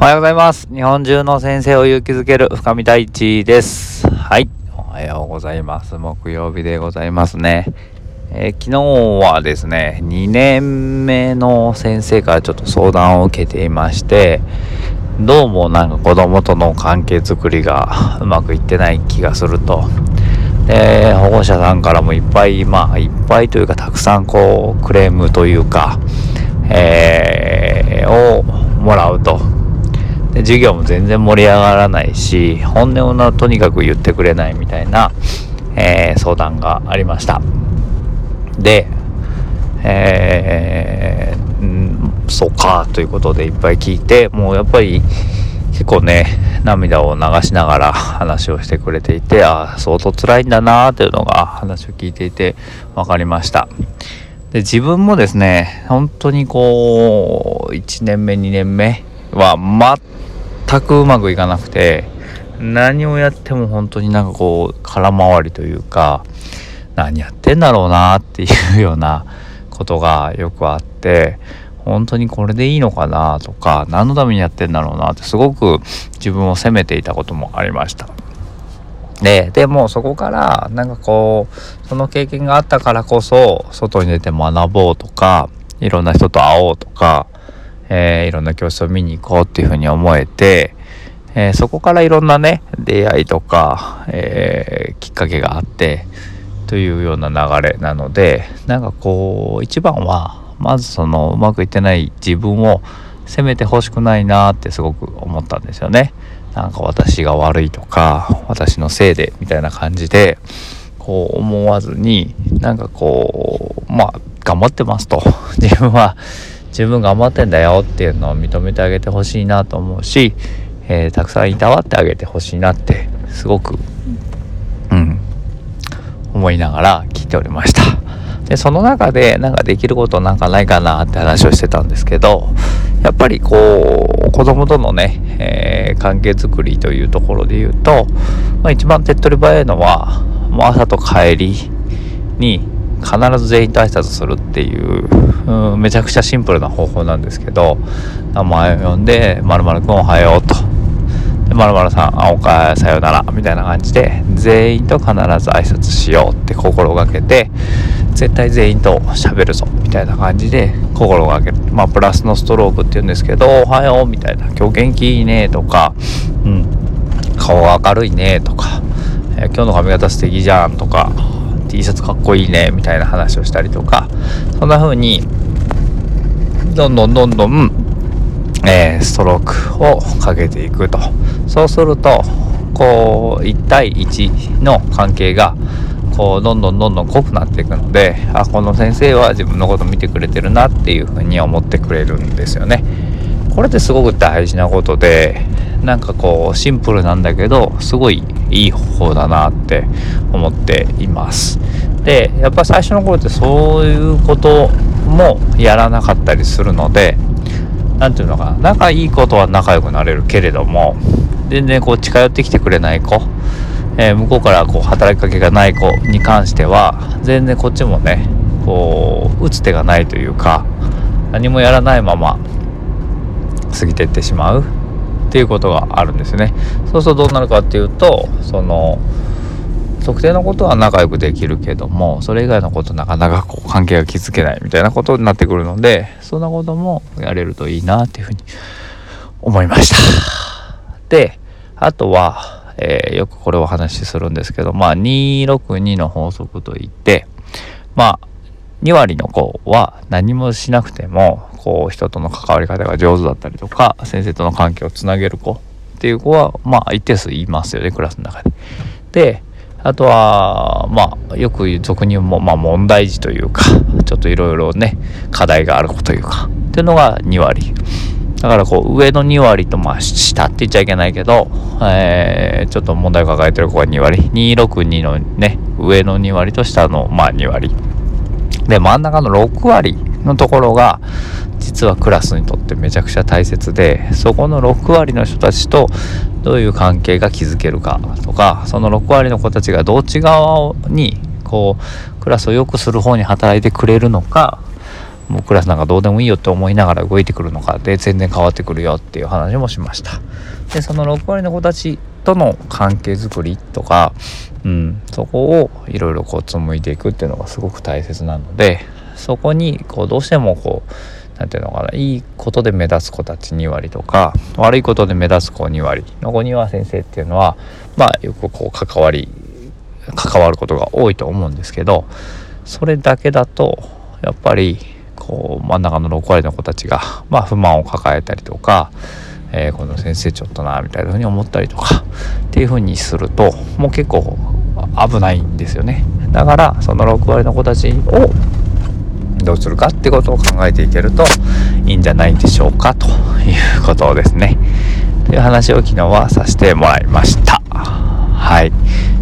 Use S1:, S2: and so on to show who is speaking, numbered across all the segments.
S1: おはようございます。日本中の先生を勇気づける深見太一です。はい。おはようございます。木曜日でございますね。えー、昨日はですね、2年目の先生からちょっと相談を受けていまして、どうもなんか子供との関係づくりがうまくいってない気がすると。で、保護者さんからもいっぱい、まあいっぱいというかたくさんこうクレームというか、えー、をもらうと。で授業も全然盛り上がらないし本音をとにかく言ってくれないみたいな、えー、相談がありました。でえー、んそうかということでいっぱい聞いてもうやっぱり結構ね涙を流しながら 話をしてくれていてああ相当辛いんだなーっていうのが話を聞いていて分かりました。で自分もですね本当にこう1年目2年目は全くうまくいかなくて何をやっても本当になんかこう空回りというか何やってんだろうなっていうようなことがよくあって本当にこれでいいのかなとか何のためにやってんだろうなってすごく自分を責めていたこともありました。ででもそこからなんかこうその経験があったからこそ外に出て学ぼうとかいろんな人と会おうとかえー、いろんな教室を見に行こうっていうふうに思えて、えー、そこからいろんなね出会いとか、えー、きっかけがあってというような流れなのでなんかこう一番はまずそのうまくいってない自分を責めてほしくないなってすごく思ったんですよね。なんか私が悪いとか私のせいでみたいな感じでこう思わずになんかこうまあ頑張ってますと自分は十分頑張ってんだよっていうのを認めてあげてほしいなと思うし、えー、たくさんいたわってあげてほしいなってすごくうん思いながら聞いておりました。でその中でなんかできることなんかないかなって話をしてたんですけどやっぱりこう子供とのね、えー、関係づくりというところで言うと、まあ、一番手っ取り早いのはもう朝と帰りに必ず全員と挨拶するっていう、うん、めちゃくちゃシンプルな方法なんですけど名前を呼んで「まるくんおはよう」と「まるさんあおかえさよなら」みたいな感じで全員と必ず挨拶しようって心がけて絶対全員と喋るぞみたいな感じで心がける。まあプラスのストロークって言うんですけど「おはよう」みたいな「今日元気いいね」とか「うん顔が明るいね」とか「今日の髪型素敵じゃん」とか T シャツかっこいいねみたいな話をしたりとかそんな風にどんどんどんどん、えー、ストロークをかけていくとそうするとこう1対1の関係がこうどんどんどんどん濃くなっていくのであこの先生は自分のこと見てくれてるなっていうふうに思ってくれるんですよね。これってすごく大事なことでなんかこうシンプルなんだけどすごいいい方法だなって思っています。でやっぱ最初の頃ってそういうこともやらなかったりするので何て言うのかな仲いい子とは仲良くなれるけれども全然こう近寄ってきてくれない子、えー、向こうからこう働きかけがない子に関しては全然こっちもねこう打つ手がないというか何もやらないまま過ぎていってしまう。っていうことがあるんですね。そうするとどうなるかっていうとその特定のことは仲良くできるけどもそれ以外のことなかなかこう関係が築けないみたいなことになってくるのでそんなこともやれるといいなっていうふうに思いました。であとは、えー、よくこれをお話しするんですけどまあ262の法則といってまあ2割の子は何もしなくてもこう人との関わり方が上手だったりとか先生との関係をつなげる子っていう子はまあ一定数いますよねクラスの中で。であとはまあよく俗にも、まあ、問題児というかちょっといろいろね課題がある子というかっていうのが2割。だからこう上の2割とまあ下って言っちゃいけないけど、えー、ちょっと問題を抱えてる子が2割262のね上の2割と下のまあ2割で真ん中の6割のところが実はクラスにとってめちゃくちゃ大切でそこの6割の人たちとどういう関係が築けるかとかその6割の子たちがどっち側にこうクラスを良くする方に働いてくれるのかもうクラスなんかどうでもいいよって思いながら動いてくるのかで全然変わってくるよっていう話もしました。でその6割の子たちとの関係づくりとか、うん、そこをいろいろこう紡いでいくっていうのがすごく大切なのでそこにこうどうしてもこう何て言うのかないいことで目立つ子たち2割とか悪いことで目立つ子2割の子には先生っていうのはまあよくこう関わり関わることが多いと思うんですけどそれだけだとやっぱりこう真ん中の6割の子たちが、まあ、不満を抱えたりとか、えー、この先生ちょっとなみたいな風に思ったりとかっていう風にするともう結構危ないんですよね。だからその6割の子たちをどうするかってことを考えていけるといいんじゃないでしょうかということですね。という話を昨日はさせてもらいました。はい。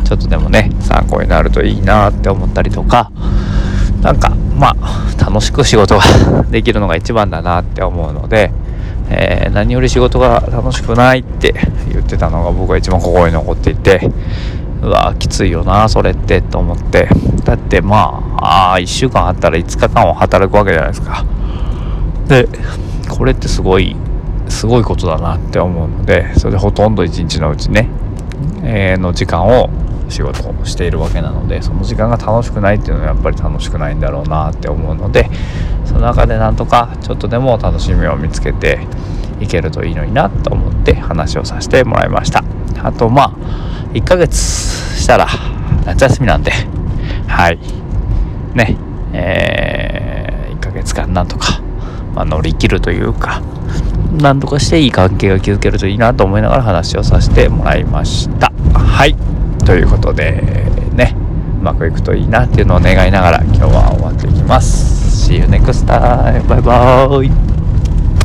S1: ちょっとでもね参考になるといいなって思ったりとかなんかまあ楽しく仕事ができるのが一番だなって思うので、えー、何より仕事が楽しくないって言ってたのが僕は一番心に残っていてうわきついよなそれってと思って。だってまああ1週間あったら5日間は働くわけじゃないですか。でこれってすごいすごいことだなって思うのでそれでほとんど1日のうちね、えー、の時間を仕事をしているわけなのでその時間が楽しくないっていうのはやっぱり楽しくないんだろうなって思うのでその中でなんとかちょっとでも楽しみを見つけていけるといいのになと思って話をさせてもらいました。あとまあ1ヶ月したら夏休みなんではい。ね。えー、1ヶ月間なんとか、まあ、乗り切るというかなんとかしていい関係が築けるといいなと思いながら話をさせてもらいました。はい。ということでねうまくいくといいなっていうのを願いながら今日は終わっていきます See you next time. Bye bye.